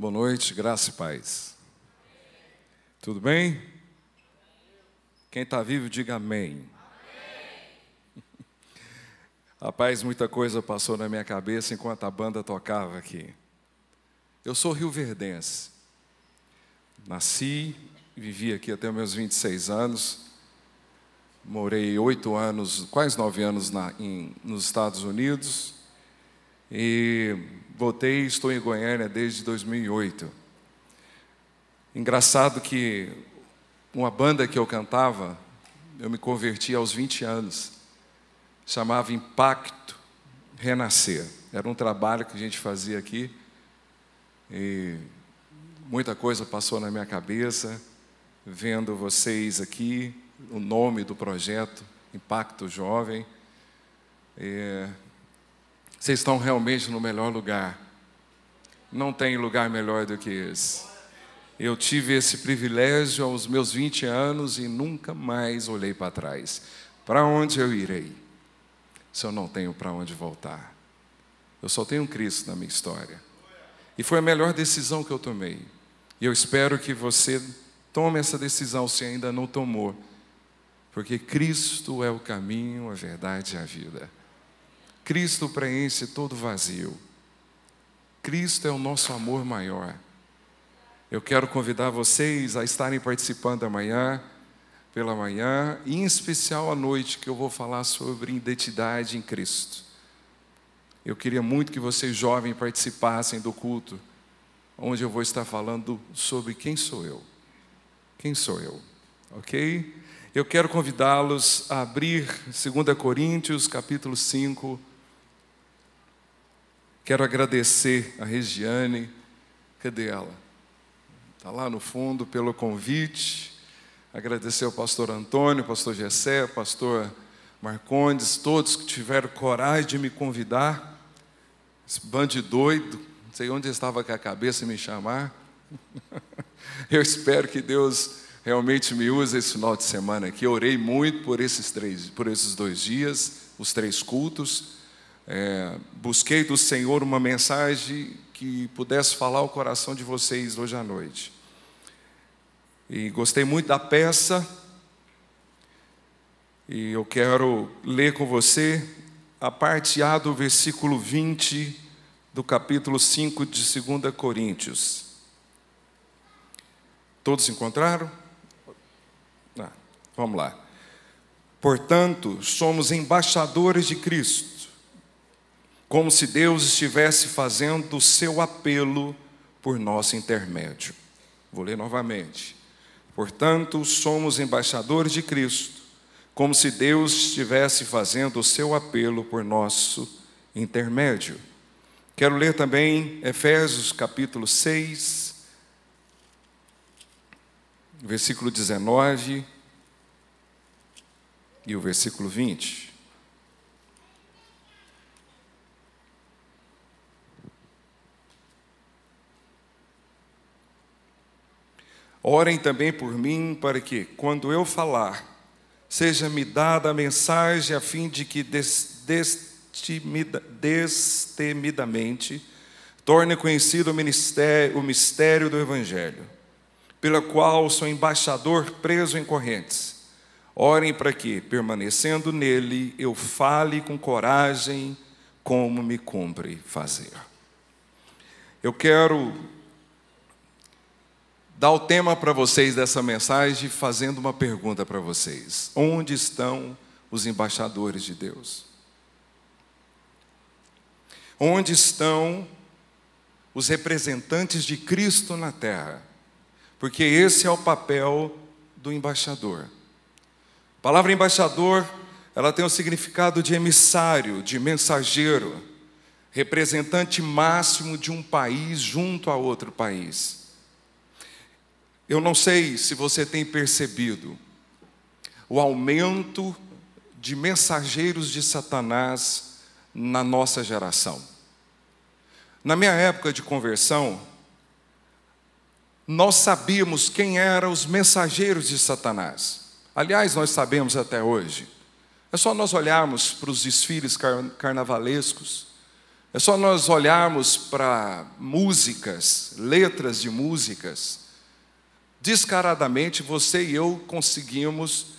Boa noite, graça e paz. Tudo bem? Quem está vivo, diga amém. Rapaz, muita coisa passou na minha cabeça enquanto a banda tocava aqui. Eu sou rio-verdense. Nasci, vivi aqui até meus 26 anos. Morei oito anos, quase nove anos na, em, nos Estados Unidos. E voltei, estou em Goiânia desde 2008. Engraçado que uma banda que eu cantava, eu me converti aos 20 anos, chamava Impacto Renascer. Era um trabalho que a gente fazia aqui e muita coisa passou na minha cabeça, vendo vocês aqui, o nome do projeto, Impacto Jovem. Vocês estão realmente no melhor lugar. Não tem lugar melhor do que esse. Eu tive esse privilégio aos meus 20 anos e nunca mais olhei para trás. Para onde eu irei? Se eu não tenho para onde voltar. Eu só tenho Cristo na minha história. E foi a melhor decisão que eu tomei. E eu espero que você tome essa decisão se ainda não tomou. Porque Cristo é o caminho, a verdade e a vida. Cristo preenche todo vazio. Cristo é o nosso amor maior. Eu quero convidar vocês a estarem participando amanhã, pela manhã, e em especial à noite, que eu vou falar sobre identidade em Cristo. Eu queria muito que vocês jovens participassem do culto, onde eu vou estar falando sobre quem sou eu. Quem sou eu? Ok? Eu quero convidá-los a abrir 2 Coríntios, capítulo 5. Quero agradecer a Regiane, cadê ela? Está lá no fundo pelo convite. Agradecer ao pastor Antônio, pastor Gessé, pastor Marcondes, todos que tiveram coragem de me convidar. Esse bando doido, não sei onde estava com a cabeça me chamar. Eu espero que Deus realmente me use esse final de semana aqui. Eu orei muito por esses três, por esses dois dias, os três cultos. É, busquei do Senhor uma mensagem que pudesse falar o coração de vocês hoje à noite. E gostei muito da peça. E eu quero ler com você a parte A do versículo 20 do capítulo 5 de 2 Coríntios. Todos encontraram? Ah, vamos lá. Portanto, somos embaixadores de Cristo como se Deus estivesse fazendo o seu apelo por nosso intermédio. Vou ler novamente. Portanto, somos embaixadores de Cristo, como se Deus estivesse fazendo o seu apelo por nosso intermédio. Quero ler também Efésios capítulo 6, versículo 19 e o versículo 20. Orem também por mim, para que, quando eu falar, seja-me dada a mensagem a fim de que destemidamente torne conhecido o, ministério, o mistério do Evangelho, pela qual sou embaixador preso em correntes. Orem para que, permanecendo nele, eu fale com coragem como me cumpre fazer. Eu quero dar o tema para vocês dessa mensagem fazendo uma pergunta para vocês: Onde estão os embaixadores de Deus? Onde estão os representantes de Cristo na terra? Porque esse é o papel do embaixador. A palavra embaixador, ela tem o significado de emissário, de mensageiro, representante máximo de um país junto a outro país. Eu não sei se você tem percebido o aumento de mensageiros de Satanás na nossa geração. Na minha época de conversão, nós sabíamos quem eram os mensageiros de Satanás. Aliás, nós sabemos até hoje. É só nós olharmos para os desfiles carnavalescos É só nós olharmos para músicas, letras de músicas, descaradamente você e eu conseguimos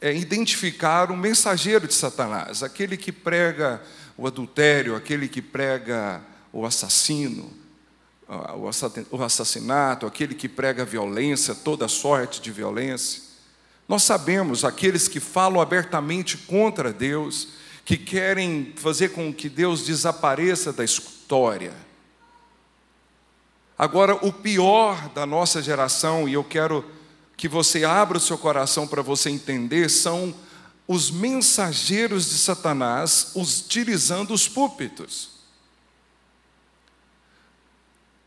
é, identificar um mensageiro de Satanás, aquele que prega o adultério, aquele que prega o assassino, o assassinato, aquele que prega violência, toda sorte de violência. Nós sabemos aqueles que falam abertamente contra Deus, que querem fazer com que Deus desapareça da história. Agora, o pior da nossa geração, e eu quero que você abra o seu coração para você entender, são os mensageiros de Satanás utilizando os púlpitos.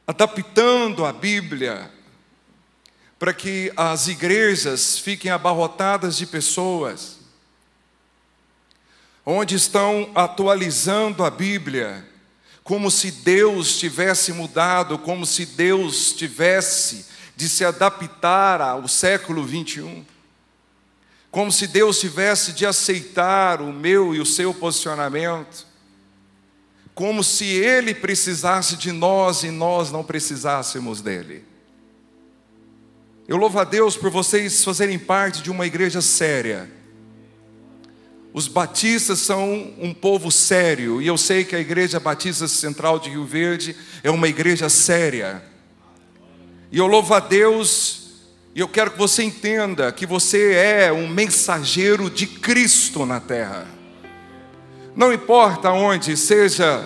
Adaptando a Bíblia para que as igrejas fiquem abarrotadas de pessoas onde estão atualizando a Bíblia, como se Deus tivesse mudado, como se Deus tivesse de se adaptar ao século 21, como se Deus tivesse de aceitar o meu e o seu posicionamento, como se Ele precisasse de nós e nós não precisássemos dele. Eu louvo a Deus por vocês fazerem parte de uma igreja séria os batistas são um povo sério, e eu sei que a Igreja Batista Central de Rio Verde é uma igreja séria. E eu louvo a Deus, e eu quero que você entenda que você é um mensageiro de Cristo na terra. Não importa onde, seja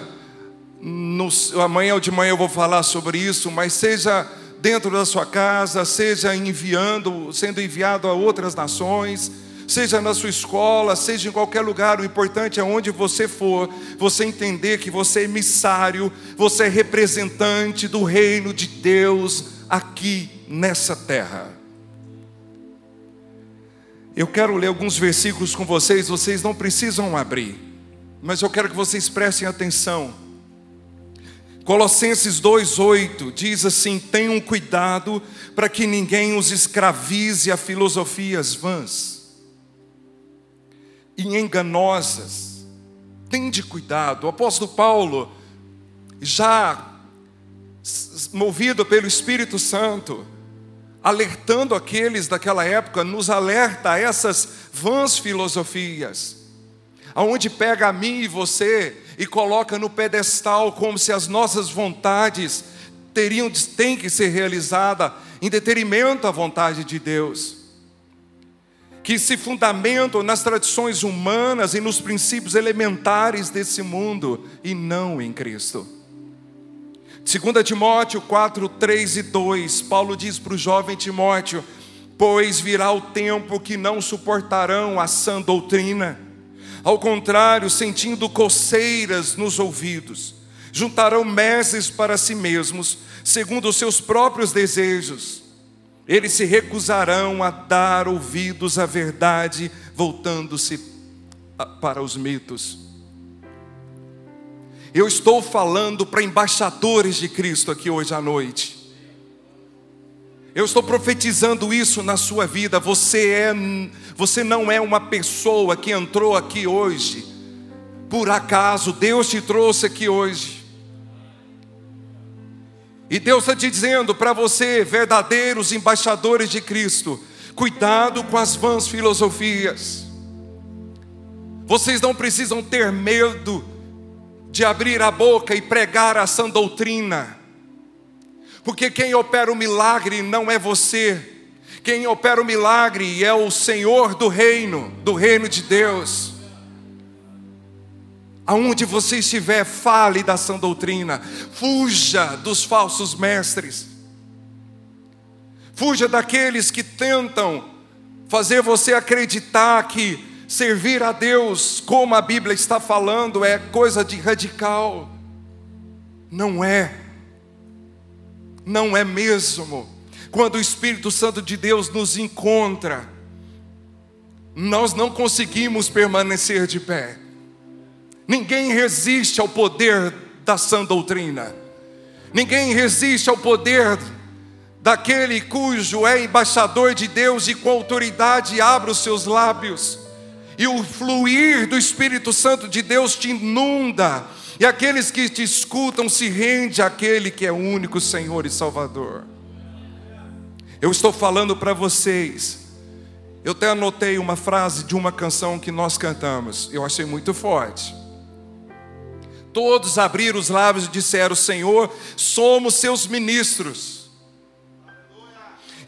no, amanhã ou de manhã eu vou falar sobre isso, mas seja dentro da sua casa, seja enviando, sendo enviado a outras nações, seja na sua escola, seja em qualquer lugar, o importante é onde você for, você entender que você é emissário, você é representante do reino de Deus aqui nessa terra. Eu quero ler alguns versículos com vocês, vocês não precisam abrir, mas eu quero que vocês prestem atenção. Colossenses 2:8 diz assim: "Tenham cuidado para que ninguém os escravize a filosofias vãs e enganosas. Tende cuidado. O apóstolo Paulo, já movido pelo Espírito Santo, alertando aqueles daquela época, nos alerta a essas vãs filosofias, aonde pega a mim e você e coloca no pedestal como se as nossas vontades teriam têm que ser realizadas em detrimento à vontade de Deus que se fundamentam nas tradições humanas e nos princípios elementares desse mundo e não em Cristo. 2 Timóteo 4, 3 e 2, Paulo diz para o jovem Timóteo: Pois virá o tempo que não suportarão a sã doutrina, ao contrário, sentindo coceiras nos ouvidos, juntarão mestres para si mesmos, segundo os seus próprios desejos eles se recusarão a dar ouvidos à verdade, voltando-se para os mitos. Eu estou falando para embaixadores de Cristo aqui hoje à noite. Eu estou profetizando isso na sua vida. Você é, você não é uma pessoa que entrou aqui hoje por acaso. Deus te trouxe aqui hoje. E Deus está te dizendo para você, verdadeiros embaixadores de Cristo, cuidado com as vãs filosofias. Vocês não precisam ter medo de abrir a boca e pregar a sã doutrina, porque quem opera o milagre não é você, quem opera o milagre é o Senhor do reino, do reino de Deus. Aonde você estiver, fale da sã doutrina. Fuja dos falsos mestres. Fuja daqueles que tentam fazer você acreditar que servir a Deus, como a Bíblia está falando, é coisa de radical. Não é. Não é mesmo. Quando o Espírito Santo de Deus nos encontra, nós não conseguimos permanecer de pé. Ninguém resiste ao poder da sã doutrina. Ninguém resiste ao poder daquele cujo é embaixador de Deus e com autoridade abre os seus lábios. E o fluir do Espírito Santo de Deus te inunda E aqueles que te escutam se rende àquele que é o único Senhor e Salvador. Eu estou falando para vocês. Eu até anotei uma frase de uma canção que nós cantamos. Eu achei muito forte. Todos abriram os lábios e disseram: Senhor, somos seus ministros.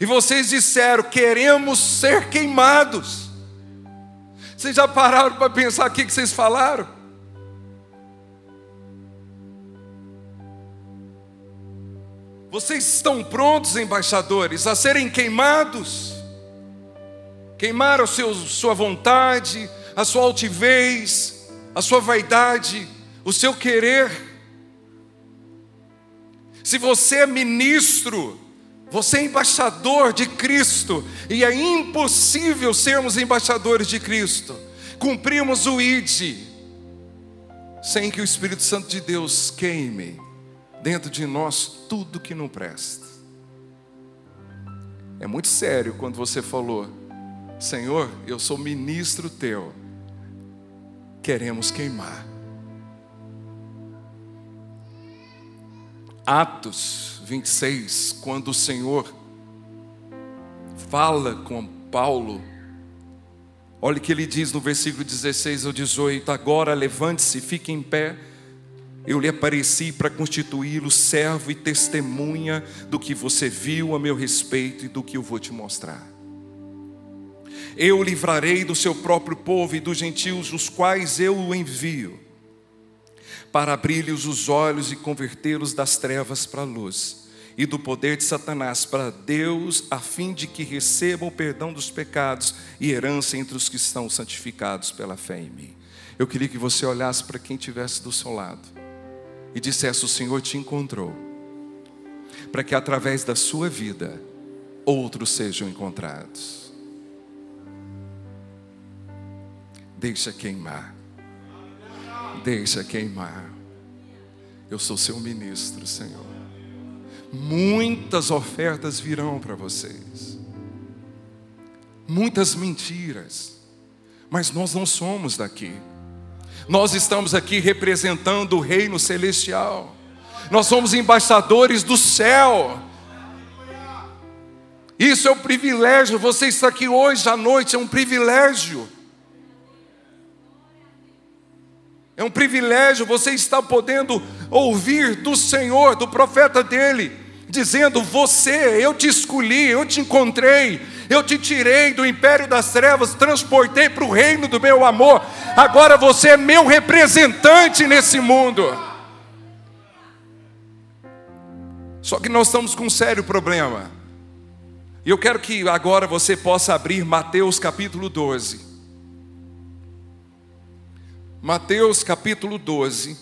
E vocês disseram: queremos ser queimados. Vocês já pararam para pensar o que vocês falaram? Vocês estão prontos, embaixadores, a serem queimados? Queimar a seu, sua vontade, a sua altivez, a sua vaidade, o seu querer. Se você é ministro, você é embaixador de Cristo, e é impossível sermos embaixadores de Cristo, cumprimos o ID, sem que o Espírito Santo de Deus queime dentro de nós tudo que não presta. É muito sério quando você falou, Senhor, eu sou ministro teu, queremos queimar. Atos 26, quando o Senhor fala com Paulo, olha o que ele diz no versículo 16 ao 18: Agora levante-se, fique em pé eu lhe apareci para constituí-lo servo e testemunha do que você viu a meu respeito e do que eu vou te mostrar. Eu livrarei do seu próprio povo e dos gentios, os quais eu o envio, para abrir-lhes os olhos e convertê-los das trevas para a luz, e do poder de Satanás para Deus, a fim de que recebam o perdão dos pecados e herança entre os que estão santificados pela fé em mim. Eu queria que você olhasse para quem estivesse do seu lado e dissesse: O Senhor te encontrou, para que através da sua vida outros sejam encontrados. Deixa queimar, deixa queimar. Eu sou seu ministro, Senhor. Muitas ofertas virão para vocês, muitas mentiras, mas nós não somos daqui. Nós estamos aqui representando o reino celestial. Nós somos embaixadores do céu. Isso é um privilégio. Você está aqui hoje à noite é um privilégio. É um privilégio você estar podendo ouvir do Senhor, do profeta dele, dizendo: Você, eu te escolhi, eu te encontrei, eu te tirei do império das trevas, transportei para o reino do meu amor. Agora você é meu representante nesse mundo. Só que nós estamos com um sério problema. E eu quero que agora você possa abrir Mateus capítulo 12. Mateus capítulo 12.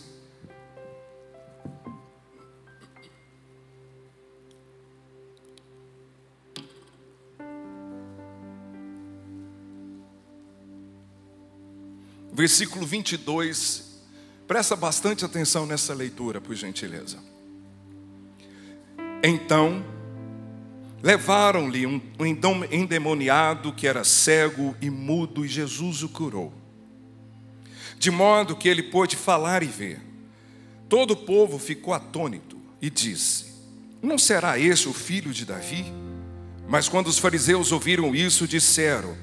versículo 22. Presta bastante atenção nessa leitura, por gentileza. Então, levaram-lhe um endemoniado que era cego e mudo, e Jesus o curou. De modo que ele pôde falar e ver. Todo o povo ficou atônito e disse: Não será esse o filho de Davi? Mas quando os fariseus ouviram isso, disseram: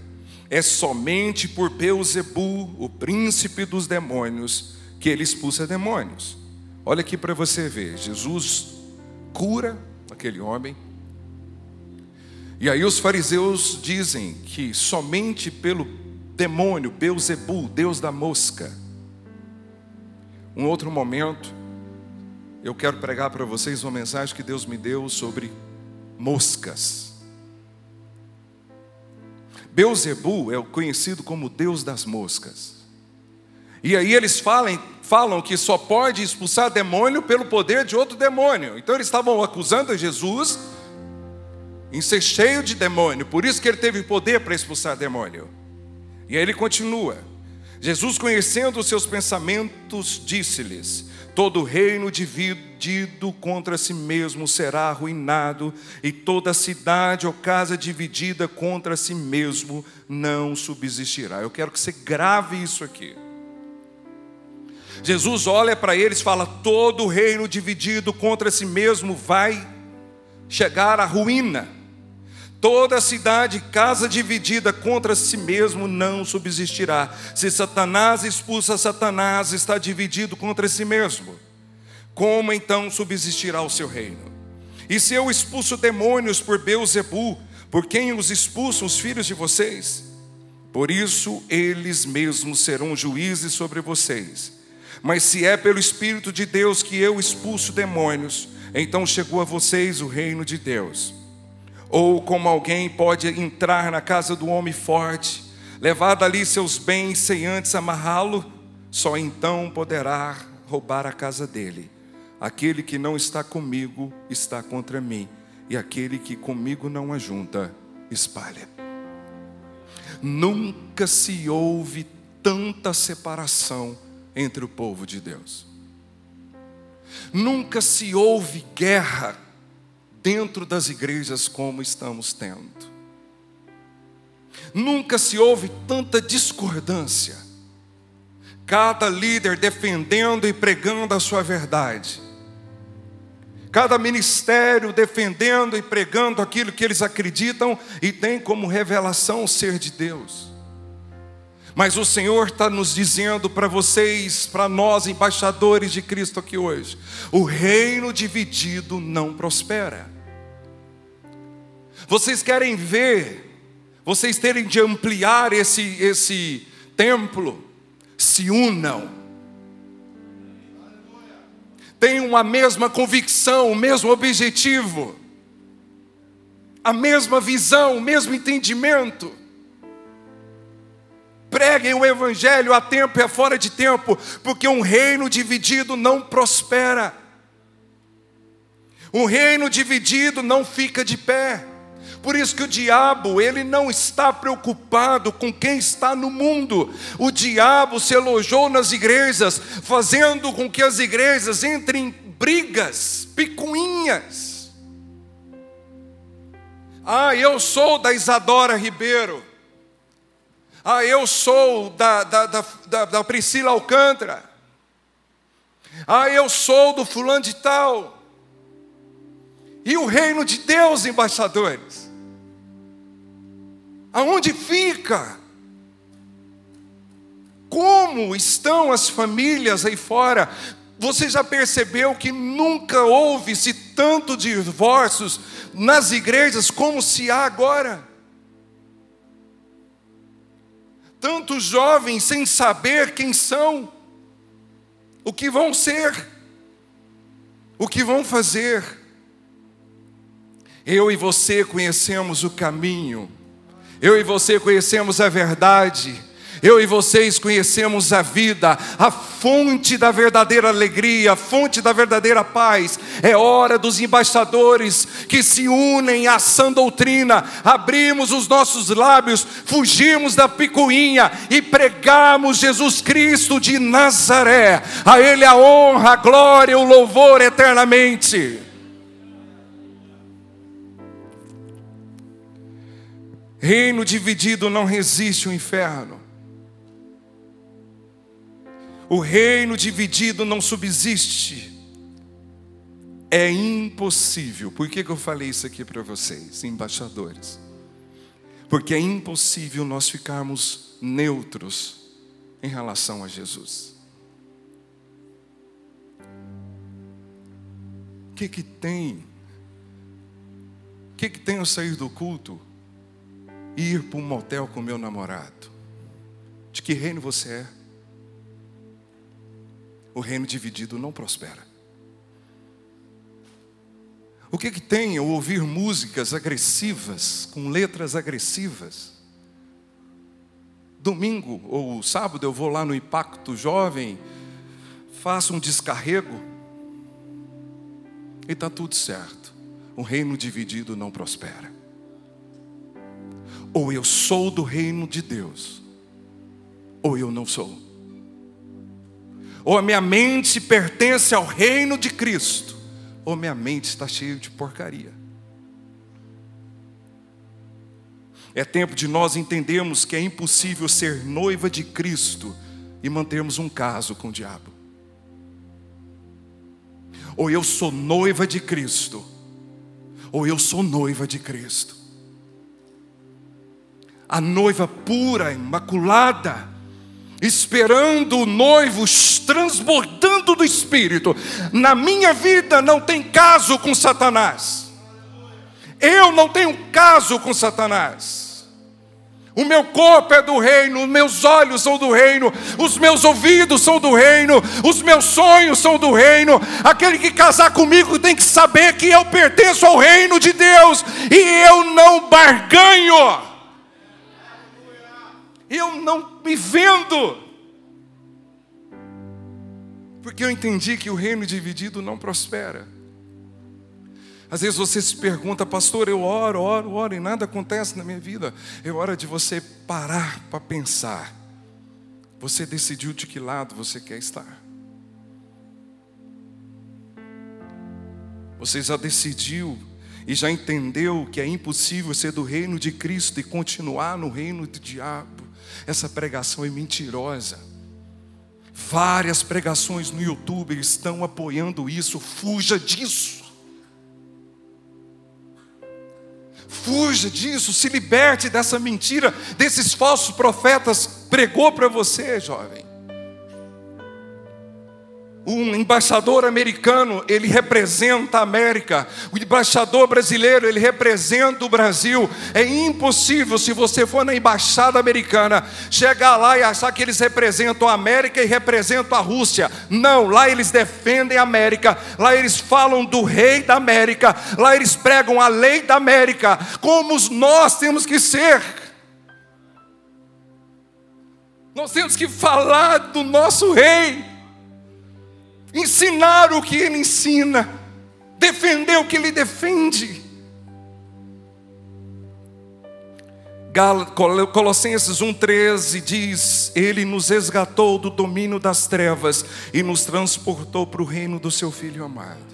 é somente por Beuzebu, o príncipe dos demônios, que ele expulsa demônios. Olha aqui para você ver, Jesus cura aquele homem. E aí os fariseus dizem que somente pelo demônio Beuzebu, Deus da mosca. Um outro momento, eu quero pregar para vocês uma mensagem que Deus me deu sobre moscas. Beuzebu é o conhecido como Deus das moscas. E aí eles falam, falam que só pode expulsar demônio pelo poder de outro demônio. Então eles estavam acusando Jesus em ser cheio de demônio, por isso que ele teve poder para expulsar demônio. E aí ele continua. Jesus, conhecendo os seus pensamentos, disse-lhes: Todo reino dividido contra si mesmo será arruinado, e toda cidade ou casa dividida contra si mesmo não subsistirá. Eu quero que você grave isso aqui. Jesus olha para eles e fala: todo reino dividido contra si mesmo vai chegar à ruína. Toda cidade, casa dividida contra si mesmo não subsistirá. Se Satanás expulsa Satanás, está dividido contra si mesmo. Como então subsistirá o seu reino? E se eu expulso demônios por Beuzebu, por quem os expulsam os filhos de vocês? Por isso eles mesmos serão juízes sobre vocês. Mas se é pelo Espírito de Deus que eu expulso demônios, então chegou a vocês o reino de Deus. Ou como alguém pode entrar na casa do homem forte, levar dali seus bens sem antes amarrá-lo, só então poderá roubar a casa dele. Aquele que não está comigo está contra mim, e aquele que comigo não ajunta, espalha. Nunca se houve tanta separação entre o povo de Deus. Nunca se houve guerra dentro das igrejas como estamos tendo. Nunca se houve tanta discordância. Cada líder defendendo e pregando a sua verdade. Cada ministério defendendo e pregando aquilo que eles acreditam e tem como revelação o ser de Deus. Mas o Senhor está nos dizendo para vocês, para nós, embaixadores de Cristo aqui hoje: o reino dividido não prospera. Vocês querem ver, vocês terem de ampliar esse, esse templo, se unam. Tenham a mesma convicção, o mesmo objetivo, a mesma visão, o mesmo entendimento preguem o Evangelho a tempo e a fora de tempo, porque um reino dividido não prospera. Um reino dividido não fica de pé. Por isso que o diabo, ele não está preocupado com quem está no mundo. O diabo se elogiou nas igrejas, fazendo com que as igrejas entrem em brigas, picuinhas. Ah, eu sou da Isadora Ribeiro. Ah, eu sou da, da, da, da, Priscila Alcântara. Ah, eu sou do fulano de tal. E o reino de Deus, embaixadores? Aonde fica? Como estão as famílias aí fora? Você já percebeu que nunca houve-se tanto divórcios nas igrejas como se há agora? Tantos jovens sem saber quem são, o que vão ser, o que vão fazer. Eu e você conhecemos o caminho, eu e você conhecemos a verdade, eu e vocês conhecemos a vida, a fonte da verdadeira alegria, a fonte da verdadeira paz. É hora dos embaixadores que se unem à sã doutrina, abrimos os nossos lábios, fugimos da picuinha e pregamos Jesus Cristo de Nazaré. A Ele a honra, a glória, o louvor eternamente. Reino dividido não resiste o inferno. O reino dividido não subsiste. É impossível. Por que, que eu falei isso aqui para vocês, embaixadores? Porque é impossível nós ficarmos neutros em relação a Jesus. O que, que tem? O que, que tem eu sair do culto e ir para um motel com meu namorado? De que reino você é? O reino dividido não prospera. O que, que tem eu ouvir músicas agressivas, com letras agressivas? Domingo ou sábado eu vou lá no Impacto Jovem, faço um descarrego e está tudo certo. O reino dividido não prospera. Ou eu sou do reino de Deus, ou eu não sou ou a minha mente pertence ao reino de Cristo, ou minha mente está cheia de porcaria. É tempo de nós entendermos que é impossível ser noiva de Cristo e mantermos um caso com o diabo. ou eu sou noiva de Cristo, ou eu sou noiva de Cristo. A noiva pura, imaculada, esperando o noivo transbordando do Espírito. Na minha vida não tem caso com Satanás. Eu não tenho caso com Satanás. O meu corpo é do reino, os meus olhos são do reino, os meus ouvidos são do reino, os meus sonhos são do reino. Aquele que casar comigo tem que saber que eu pertenço ao reino de Deus e eu não barganho. Eu não me vendo. Porque eu entendi que o reino dividido não prospera. Às vezes você se pergunta, pastor, eu oro, oro, oro e nada acontece na minha vida. É hora de você parar para pensar. Você decidiu de que lado você quer estar. Você já decidiu e já entendeu que é impossível ser do reino de Cristo e continuar no reino do diabo. Essa pregação é mentirosa. Várias pregações no YouTube estão apoiando isso. Fuja disso. Fuja disso, se liberte dessa mentira, desses falsos profetas pregou para você, jovem. Um embaixador americano, ele representa a América. O embaixador brasileiro, ele representa o Brasil. É impossível, se você for na embaixada americana, chegar lá e achar que eles representam a América e representam a Rússia. Não, lá eles defendem a América. Lá eles falam do rei da América. Lá eles pregam a lei da América. Como nós temos que ser. Nós temos que falar do nosso rei ensinar o que ele ensina, defender o que ele defende. Colossenses 1,13 diz: Ele nos resgatou do domínio das trevas e nos transportou para o reino do seu Filho amado.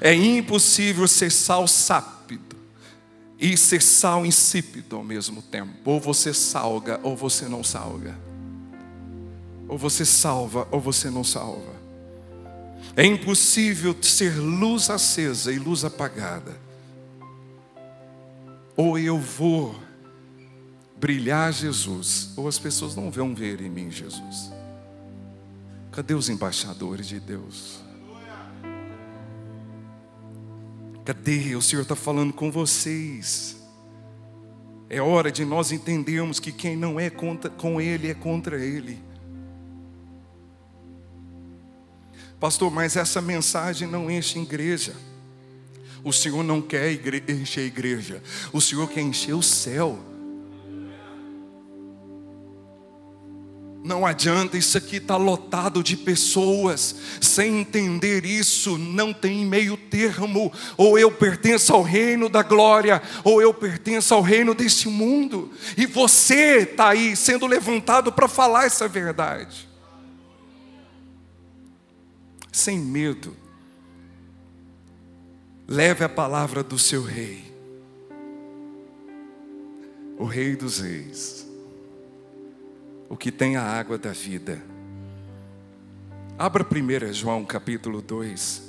É impossível ser sal sápido e ser sal insípido ao mesmo tempo. Ou você salga ou você não salga. Ou você salva ou você não salva. É impossível ser luz acesa e luz apagada. Ou eu vou brilhar Jesus, ou as pessoas não vão ver em mim Jesus. Cadê os embaixadores de Deus? Cadê? O Senhor está falando com vocês. É hora de nós entendermos que quem não é contra, com Ele é contra Ele. Pastor, mas essa mensagem não enche igreja. O Senhor não quer encher a igreja, o Senhor quer encher o céu. Não adianta, isso aqui está lotado de pessoas, sem entender isso, não tem meio termo. Ou eu pertenço ao reino da glória, ou eu pertenço ao reino deste mundo. E você está aí sendo levantado para falar essa verdade sem medo. Leve a palavra do seu rei, o rei dos reis, o que tem a água da vida. Abra 1 João capítulo 2,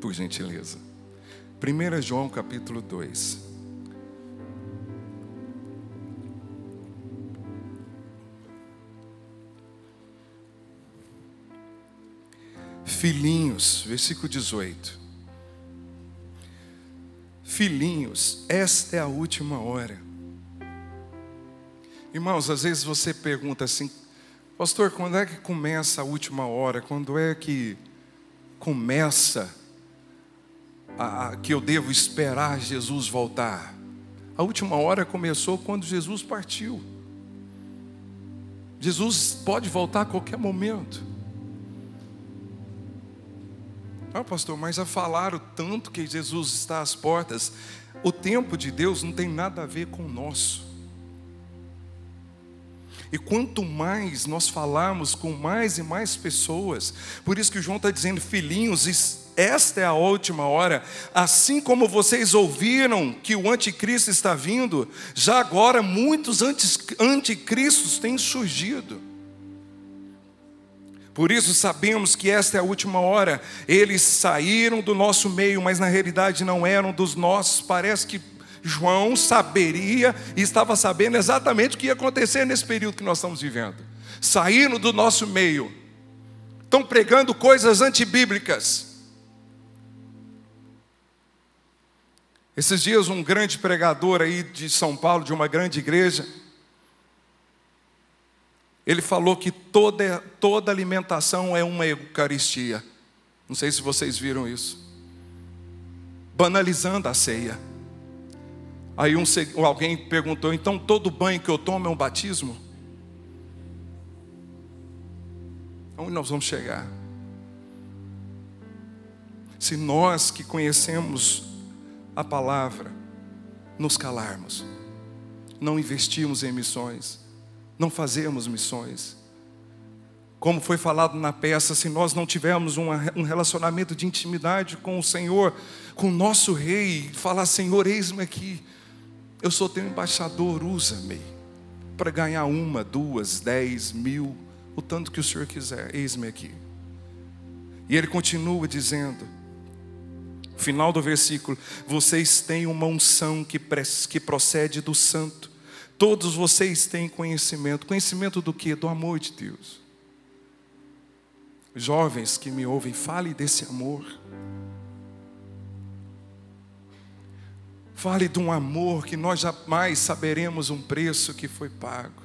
por gentileza. 1 João capítulo 2. Filhinhos, versículo 18. Filhinhos, esta é a última hora. Irmãos, às vezes você pergunta assim, pastor, quando é que começa a última hora? Quando é que começa a, a, que eu devo esperar Jesus voltar? A última hora começou quando Jesus partiu. Jesus pode voltar a qualquer momento. Ah, pastor, mas já falaram tanto que Jesus está às portas. O tempo de Deus não tem nada a ver com o nosso. E quanto mais nós falarmos com mais e mais pessoas, por isso que João está dizendo, filhinhos, esta é a última hora. Assim como vocês ouviram que o anticristo está vindo, já agora muitos anticristos têm surgido. Por isso sabemos que esta é a última hora. Eles saíram do nosso meio, mas na realidade não eram dos nossos. Parece que João saberia e estava sabendo exatamente o que ia acontecer nesse período que nós estamos vivendo. Saíram do nosso meio, estão pregando coisas antibíblicas. Esses dias, um grande pregador aí de São Paulo, de uma grande igreja, ele falou que toda, toda alimentação é uma Eucaristia. Não sei se vocês viram isso. Banalizando a ceia. Aí um, alguém perguntou: então todo banho que eu tomo é um batismo? Onde nós vamos chegar? Se nós que conhecemos a palavra nos calarmos, não investirmos em missões, não fazemos missões. Como foi falado na peça, se nós não tivermos um relacionamento de intimidade com o Senhor, com o nosso Rei, falar: Senhor, eis-me aqui, eu sou teu embaixador, usa-me para ganhar uma, duas, dez, mil, o tanto que o Senhor quiser, eis-me aqui. E ele continua dizendo, final do versículo: vocês têm uma unção que, que procede do santo, todos vocês têm conhecimento. Conhecimento do que? Do amor de Deus. Jovens que me ouvem, fale desse amor. Fale de um amor que nós jamais saberemos um preço que foi pago.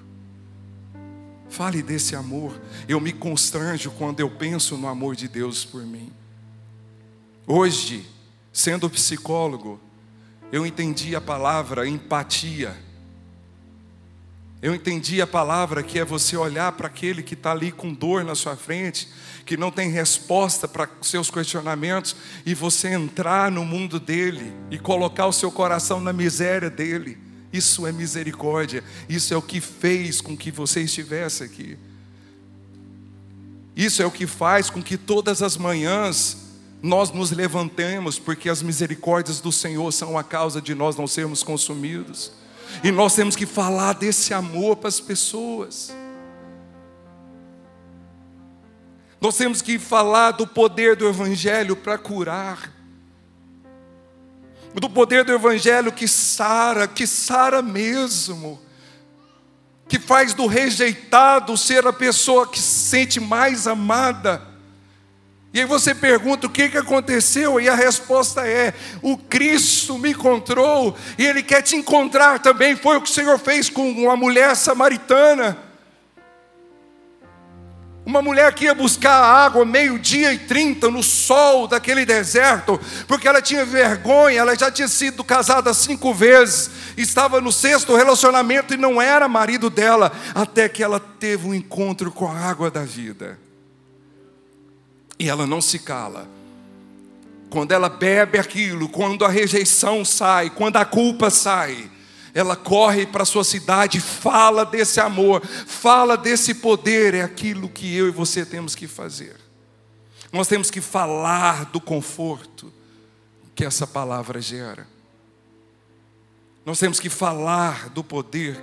Fale desse amor. Eu me constranjo quando eu penso no amor de Deus por mim. Hoje, sendo psicólogo, eu entendi a palavra empatia. Eu entendi a palavra que é você olhar para aquele que está ali com dor na sua frente que não tem resposta para seus questionamentos, e você entrar no mundo dele e colocar o seu coração na miséria dele. Isso é misericórdia, isso é o que fez com que você estivesse aqui. Isso é o que faz com que todas as manhãs nós nos levantemos, porque as misericórdias do Senhor são a causa de nós não sermos consumidos. E nós temos que falar desse amor para as pessoas. Nós temos que falar do poder do Evangelho para curar, do poder do Evangelho que sara, que sara mesmo, que faz do rejeitado ser a pessoa que se sente mais amada. E aí você pergunta o que, que aconteceu, e a resposta é: o Cristo me encontrou, e Ele quer te encontrar também. Foi o que o Senhor fez com uma mulher samaritana. Uma mulher que ia buscar água meio-dia e trinta no sol daquele deserto, porque ela tinha vergonha, ela já tinha sido casada cinco vezes, estava no sexto relacionamento e não era marido dela, até que ela teve um encontro com a água da vida. E ela não se cala. Quando ela bebe aquilo, quando a rejeição sai, quando a culpa sai, ela corre para sua cidade, fala desse amor, fala desse poder, é aquilo que eu e você temos que fazer. Nós temos que falar do conforto que essa palavra gera. Nós temos que falar do poder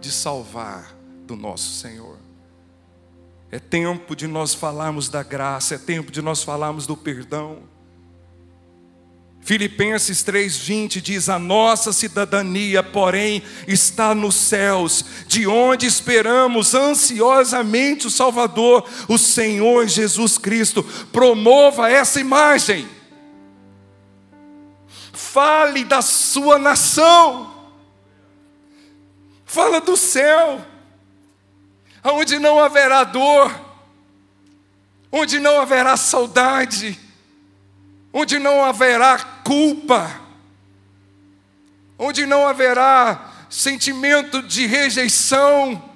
de salvar do nosso Senhor. É tempo de nós falarmos da graça, é tempo de nós falarmos do perdão. Filipenses 3:20 diz: "A nossa cidadania, porém, está nos céus, de onde esperamos ansiosamente o Salvador, o Senhor Jesus Cristo. Promova essa imagem. Fale da sua nação. Fala do céu, onde não haverá dor, onde não haverá saudade, onde não haverá culpa, onde não haverá sentimento de rejeição,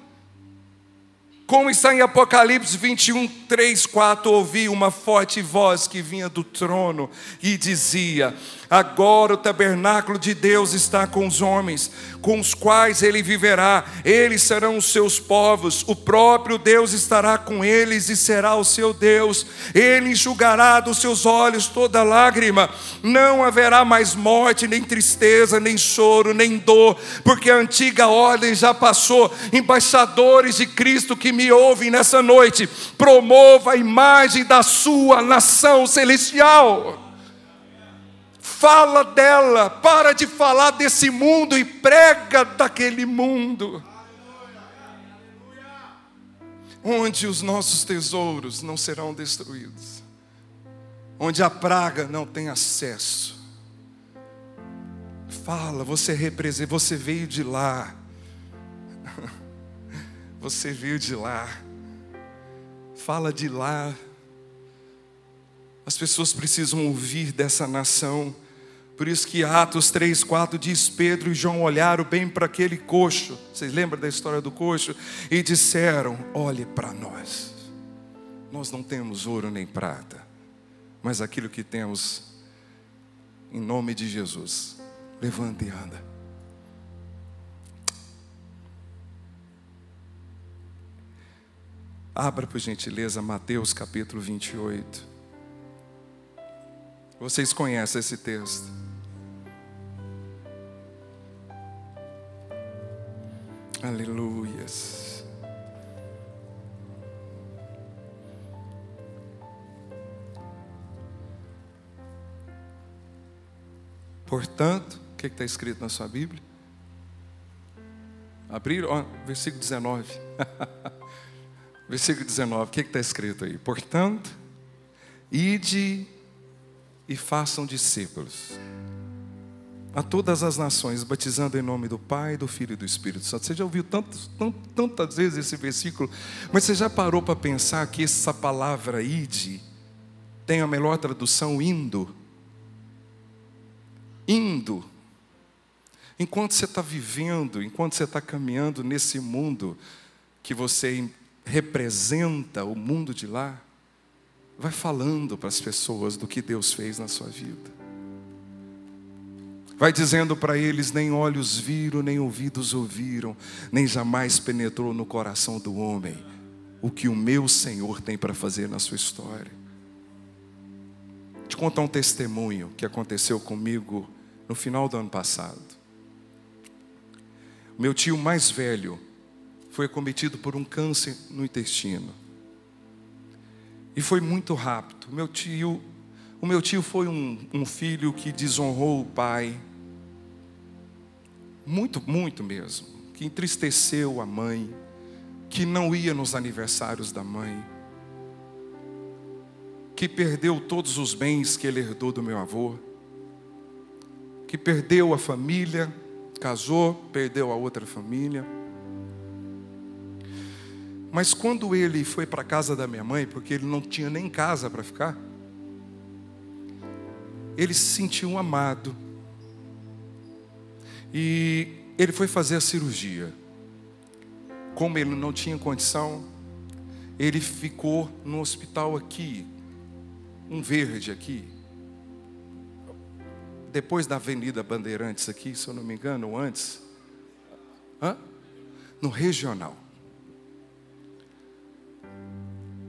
como está em Apocalipse 21, 3, 4, ouvi uma forte voz que vinha do trono e dizia: Agora o tabernáculo de Deus está com os homens, com os quais ele viverá. Eles serão os seus povos. O próprio Deus estará com eles e será o seu Deus. Ele enxugará dos seus olhos toda lágrima. Não haverá mais morte, nem tristeza, nem choro, nem dor, porque a antiga ordem já passou. Embaixadores de Cristo que me ouvem nessa noite, promova a imagem da sua nação celestial fala dela, para de falar desse mundo e prega daquele mundo. Onde os nossos tesouros não serão destruídos, onde a praga não tem acesso. Fala, você representa, você veio de lá. Você veio de lá. Fala de lá. As pessoas precisam ouvir dessa nação por isso que Atos 3, 4 diz: Pedro e João olharam bem para aquele coxo. Vocês lembram da história do coxo? E disseram: Olhe para nós. Nós não temos ouro nem prata, mas aquilo que temos, em nome de Jesus, levanta e anda. Abra, por gentileza, Mateus capítulo 28. Vocês conhecem esse texto. Aleluias. Portanto, o que está escrito na sua Bíblia? Abriram, ó, versículo 19. versículo 19, o que está escrito aí? Portanto, ide e façam discípulos a todas as nações, batizando em nome do Pai, do Filho e do Espírito Santo. Você já ouviu tantas, tantas vezes esse versículo, mas você já parou para pensar que essa palavra ide tem a melhor tradução indo? Indo. Enquanto você está vivendo, enquanto você está caminhando nesse mundo que você representa o mundo de lá, vai falando para as pessoas do que Deus fez na sua vida. Vai dizendo para eles: nem olhos viram, nem ouvidos ouviram, nem jamais penetrou no coração do homem o que o meu Senhor tem para fazer na sua história. Te contar um testemunho que aconteceu comigo no final do ano passado. Meu tio mais velho foi acometido por um câncer no intestino. E foi muito rápido. Meu tio, o meu tio foi um, um filho que desonrou o pai, muito, muito mesmo, que entristeceu a mãe, que não ia nos aniversários da mãe, que perdeu todos os bens que ele herdou do meu avô, que perdeu a família, casou, perdeu a outra família. Mas quando ele foi para a casa da minha mãe, porque ele não tinha nem casa para ficar, ele se sentiu amado e ele foi fazer a cirurgia. Como ele não tinha condição, ele ficou no hospital aqui, um verde aqui, depois da Avenida Bandeirantes aqui, se eu não me engano, antes, Hã? no regional.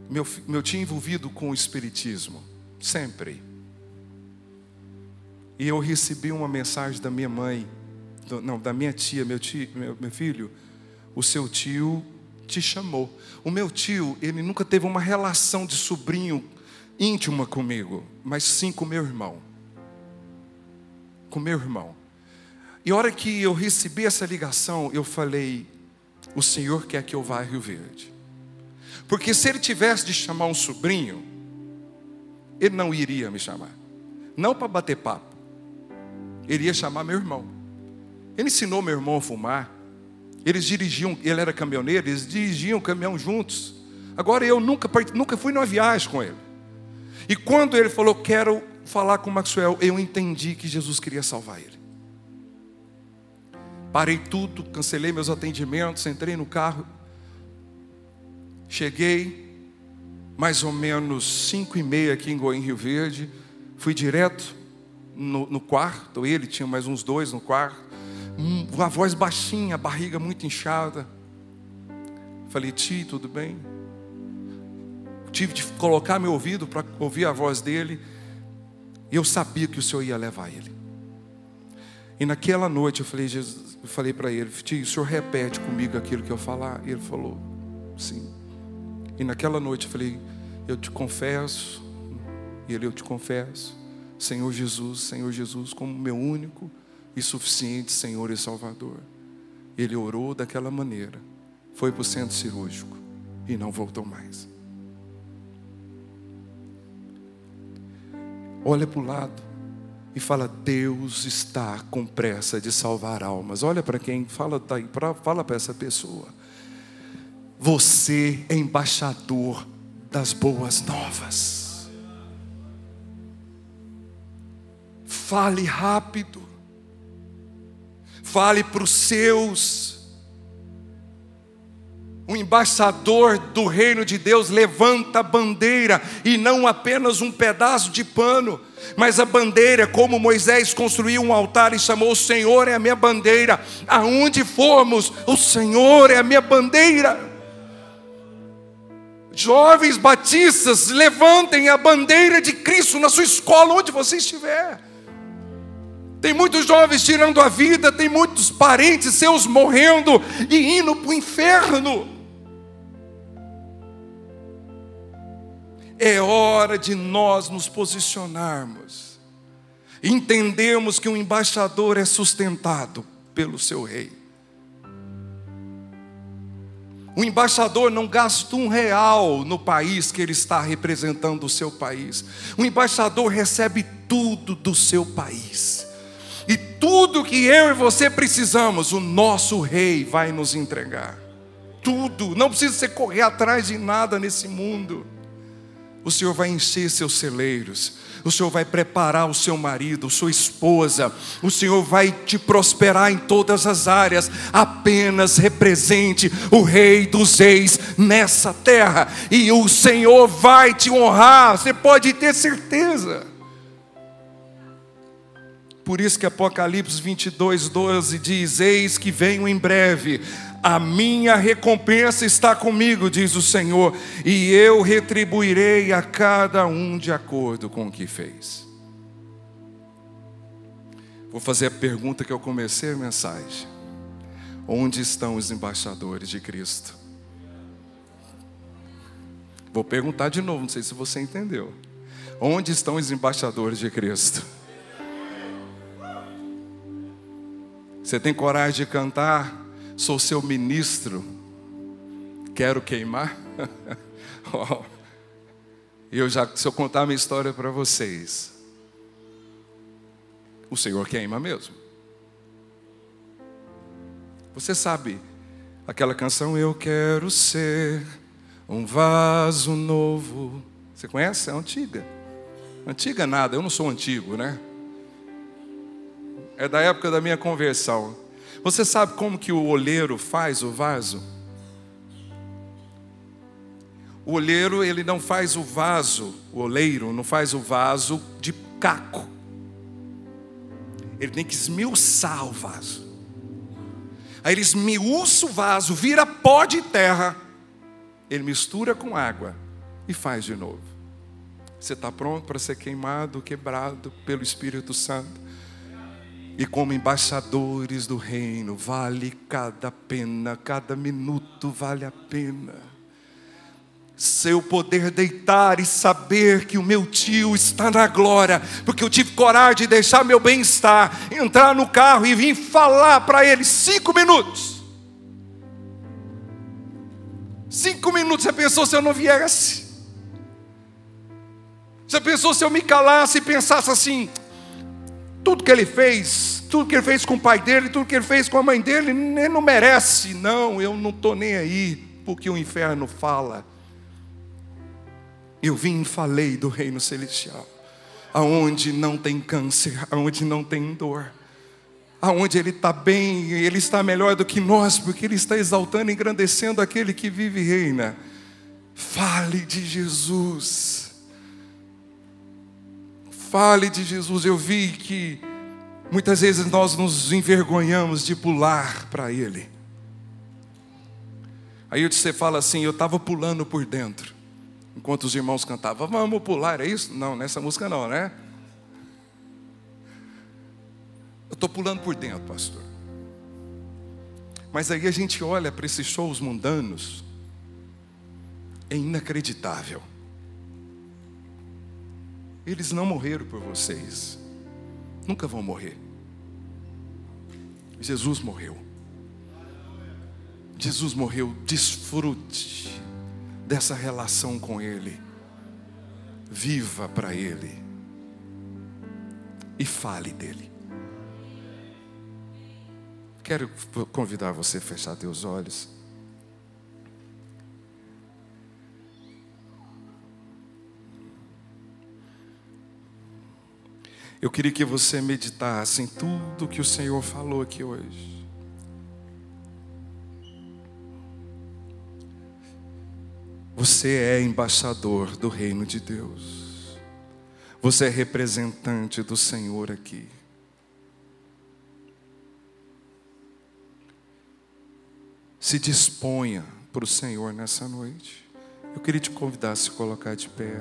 Meu, meu tinha envolvido com o Espiritismo, sempre. E eu recebi uma mensagem da minha mãe, não, da minha tia, meu tio, meu, meu filho, o seu tio te chamou. O meu tio, ele nunca teve uma relação de sobrinho íntima comigo, mas sim com meu irmão. Com meu irmão. E a hora que eu recebi essa ligação, eu falei: o Senhor quer que eu vá a Rio Verde. Porque se ele tivesse de chamar um sobrinho, ele não iria me chamar. Não para bater papo. Ele ia chamar meu irmão. Ele ensinou meu irmão a fumar. Eles dirigiam, ele era caminhoneiro, eles dirigiam o caminhão juntos. Agora eu nunca, nunca fui numa viagem com ele. E quando ele falou, quero falar com Maxwell, eu entendi que Jesus queria salvar ele. Parei tudo, cancelei meus atendimentos, entrei no carro. Cheguei, mais ou menos cinco e meia aqui em Goiânia, Rio Verde. Fui direto no, no quarto, ele tinha mais uns dois no quarto, uma voz baixinha, a barriga muito inchada. Falei, Ti, tudo bem? Tive de colocar meu ouvido para ouvir a voz dele, e eu sabia que o Senhor ia levar ele. E naquela noite eu falei, Jesus, eu falei para ele, tio, o senhor repete comigo aquilo que eu falar? E ele falou, sim. E naquela noite eu falei, eu te confesso, e ele, eu te confesso, Senhor Jesus, Senhor Jesus, como meu único e suficiente Senhor e Salvador. Ele orou daquela maneira, foi para o centro cirúrgico e não voltou mais. Olha para o lado e fala: Deus está com pressa de salvar almas. Olha para quem fala, tá fala para essa pessoa. Você é embaixador das boas novas. Fale rápido. Fale para os seus o embaixador do reino de Deus levanta a bandeira e não apenas um pedaço de pano, mas a bandeira, como Moisés construiu um altar e chamou: O Senhor é a minha bandeira, aonde formos, o Senhor é a minha bandeira. Jovens batistas, levantem a bandeira de Cristo na sua escola, onde você estiver. Tem muitos jovens tirando a vida, tem muitos parentes seus morrendo e indo para o inferno. É hora de nós nos posicionarmos, entendermos que o embaixador é sustentado pelo seu rei. O embaixador não gasta um real no país que ele está representando o seu país. O embaixador recebe tudo do seu país. E tudo que eu e você precisamos, o nosso rei vai nos entregar. Tudo. Não precisa você correr atrás de nada nesse mundo o Senhor vai encher seus celeiros, o Senhor vai preparar o seu marido, sua esposa, o Senhor vai te prosperar em todas as áreas, apenas represente o Rei dos Reis nessa terra, e o Senhor vai te honrar, você pode ter certeza. Por isso que Apocalipse 22, 12 diz: Eis que venho em breve, a minha recompensa está comigo, diz o Senhor, e eu retribuirei a cada um de acordo com o que fez. Vou fazer a pergunta que eu comecei a mensagem: Onde estão os embaixadores de Cristo? Vou perguntar de novo, não sei se você entendeu. Onde estão os embaixadores de Cristo? Você tem coragem de cantar? sou seu ministro, quero queimar. eu já, se eu contar minha história para vocês, o Senhor queima mesmo. Você sabe aquela canção Eu quero ser um vaso novo. Você conhece? É antiga. Antiga nada, eu não sou antigo, né? É da época da minha conversão. Você sabe como que o olheiro faz o vaso? O olheiro, ele não faz o vaso, o oleiro não faz o vaso de caco. Ele tem que esmiuçar o vaso. Aí ele esmiuça o vaso, vira pó de terra. Ele mistura com água e faz de novo. Você está pronto para ser queimado, quebrado pelo Espírito Santo? E como embaixadores do reino, vale cada pena, cada minuto vale a pena. Se eu poder deitar e saber que o meu tio está na glória, porque eu tive coragem de deixar meu bem-estar, entrar no carro e vir falar para ele cinco minutos. Cinco minutos, você pensou se eu não viesse? Você pensou se eu me calasse e pensasse assim: tudo que ele fez, tudo que ele fez com o pai dele, tudo que ele fez com a mãe dele, ele não merece. Não, eu não estou nem aí, porque o inferno fala. Eu vim e falei do reino celestial, aonde não tem câncer, aonde não tem dor, aonde ele está bem, ele está melhor do que nós, porque ele está exaltando e engrandecendo aquele que vive e reina. Fale de Jesus. Fale de Jesus. Eu vi que muitas vezes nós nos envergonhamos de pular para Ele. Aí você fala assim: eu estava pulando por dentro, enquanto os irmãos cantavam, vamos pular, é isso? Não, nessa música não, né? Eu estou pulando por dentro, pastor. Mas aí a gente olha para esses shows mundanos, é inacreditável. Eles não morreram por vocês, nunca vão morrer. Jesus morreu. Jesus morreu, desfrute dessa relação com Ele, viva para Ele e fale dele. Quero convidar você a fechar teus olhos. Eu queria que você meditasse em tudo que o Senhor falou aqui hoje. Você é embaixador do reino de Deus. Você é representante do Senhor aqui. Se disponha para o Senhor nessa noite. Eu queria te convidar a se colocar de pé.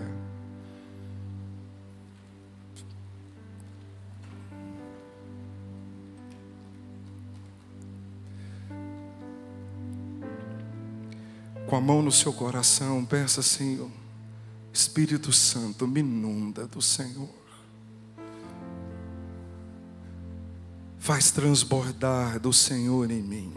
Com a mão no seu coração, peça assim: Espírito Santo, me inunda do Senhor. Faz transbordar do Senhor em mim.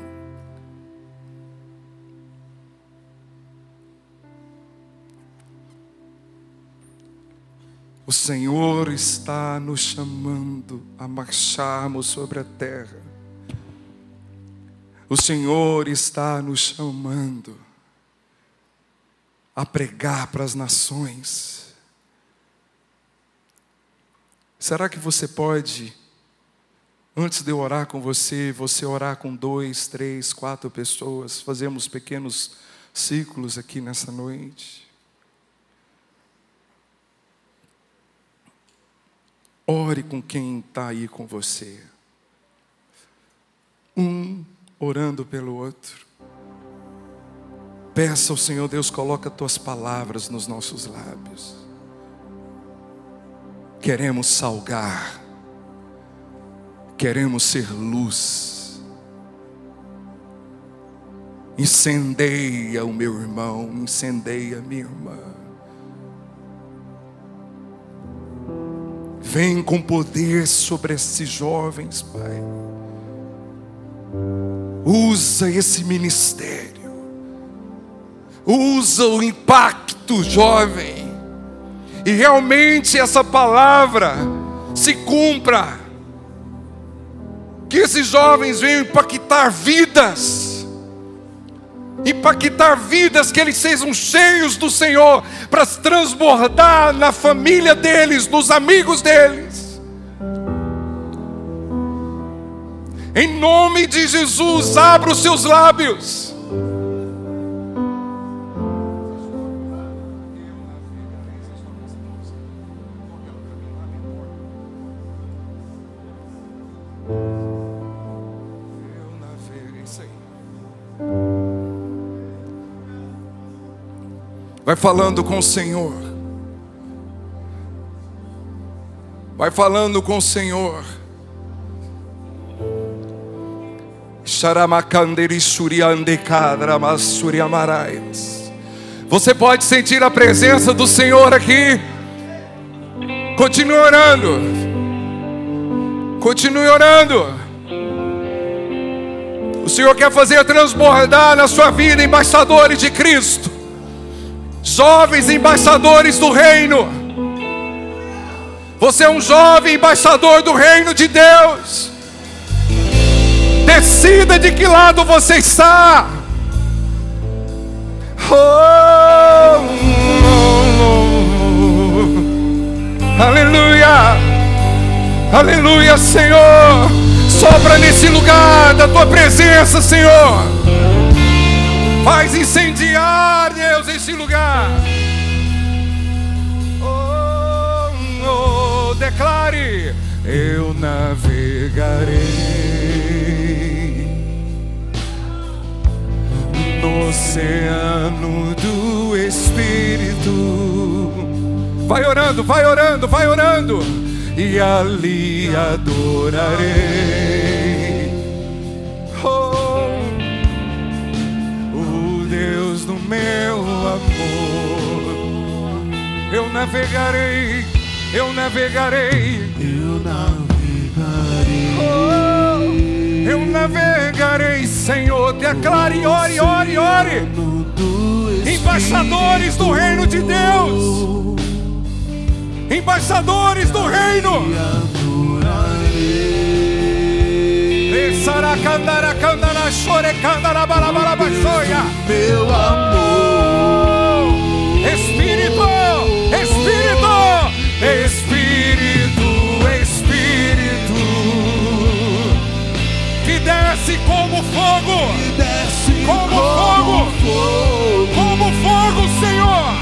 O Senhor está nos chamando a marcharmos sobre a terra. O Senhor está nos chamando a pregar para as nações. Será que você pode, antes de eu orar com você, você orar com dois, três, quatro pessoas, fazemos pequenos ciclos aqui nessa noite? Ore com quem está aí com você. Um orando pelo outro. Peça ao Senhor Deus, coloca tuas palavras nos nossos lábios. Queremos salgar, queremos ser luz. Incendeia o meu irmão, incendeia a minha irmã. Vem com poder sobre esses jovens, Pai. Usa esse ministério. Usa o impacto jovem. E realmente essa palavra se cumpra. Que esses jovens venham impactar vidas impactar vidas, que eles sejam cheios do Senhor, para transbordar na família deles, nos amigos deles. Em nome de Jesus, abra os seus lábios. Vai falando com o Senhor. Vai falando com o Senhor. Você pode sentir a presença do Senhor aqui. Continue orando. Continue orando. O Senhor quer fazer transbordar na sua vida embaixadores de Cristo jovens embaixadores do reino. Você é um jovem embaixador do reino de Deus. Decida de que lado você está. Oh, oh, oh. Aleluia. Aleluia, Senhor. Sopra nesse lugar da tua presença, Senhor. Faz incendiar, Deus, esse lugar. Oh, oh declare: Eu navegarei no oceano do Espírito. Vai orando, vai orando, vai orando, e ali adorarei. Navegarei, eu navegarei, Eu navegarei oh, eu navegarei, Senhor. Declare, ore, ore, ore. Embaixadores do reino de Deus, embaixadores do reino. Meu amor. Espírito, Espírito, que desce como fogo, E desce Como como, fogo. fogo. como fogo, Senhor.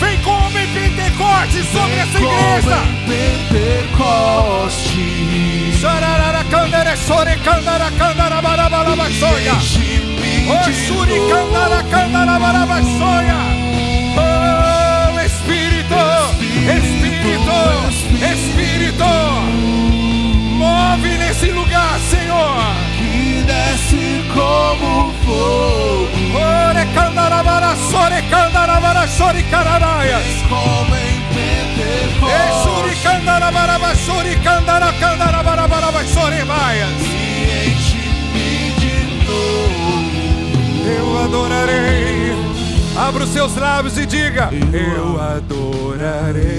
Vem como em Pentecostes sobre essa igreja. Como em Pentecoste. Sarararacandere, sorecandara, balabalabassoia. Enche-me Oh, de suricandara, candara, barabassoia. Oh, sore cararaias. E suricandara, barabasuri, candara, candara, barabarabasore, baias. Enche-me de novo. Eu adorarei. Abra os seus lábios e diga: Eu adorarei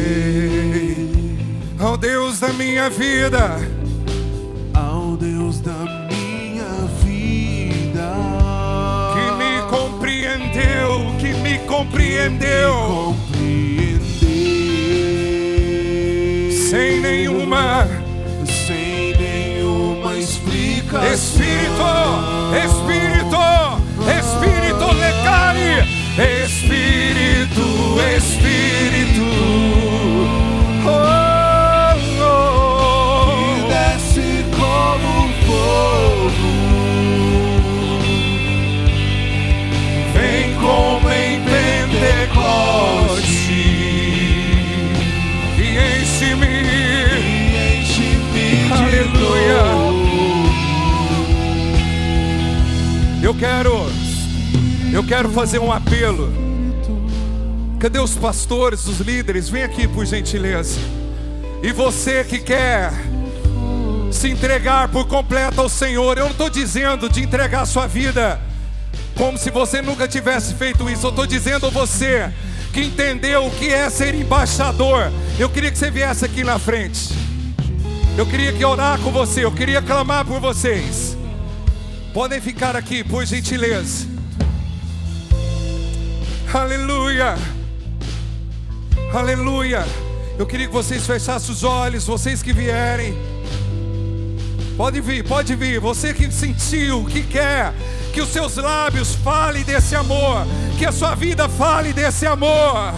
ao Deus da minha vida, compreendeu Compreender. sem nenhuma. Sem nenhuma explicação. Espírito, Espírito, Espírito, declare: Espírito, Espírito. Eu quero, eu quero fazer um apelo. Cadê os pastores, os líderes? Vem aqui por gentileza. E você que quer se entregar por completo ao Senhor, eu não estou dizendo de entregar a sua vida como se você nunca tivesse feito isso. Eu estou dizendo a você que entendeu o que é ser embaixador. Eu queria que você viesse aqui na frente. Eu queria que orar com você. Eu queria clamar por vocês. Podem ficar aqui, por gentileza. Aleluia. Aleluia. Eu queria que vocês fechassem os olhos, vocês que vierem. Pode vir, pode vir. Você que sentiu, que quer, que os seus lábios falem desse amor, que a sua vida fale desse amor.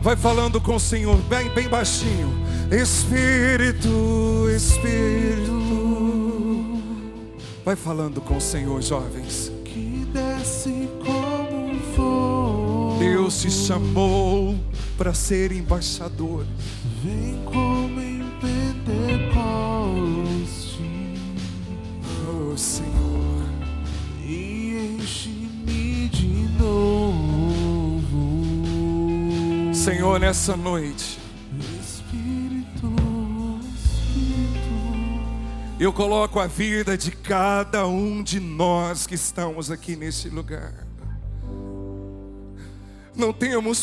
Vai falando com o Senhor, bem, bem baixinho. Espírito, Espírito. Vai falando com o Senhor, jovens. Que desce como fogo. Deus te chamou para ser embaixador. Vem como em Pentecoste. Oh, Senhor. E enche-me de novo. Senhor, nessa noite, eu coloco a vida de cada um de nós que estamos aqui nesse lugar. Não temos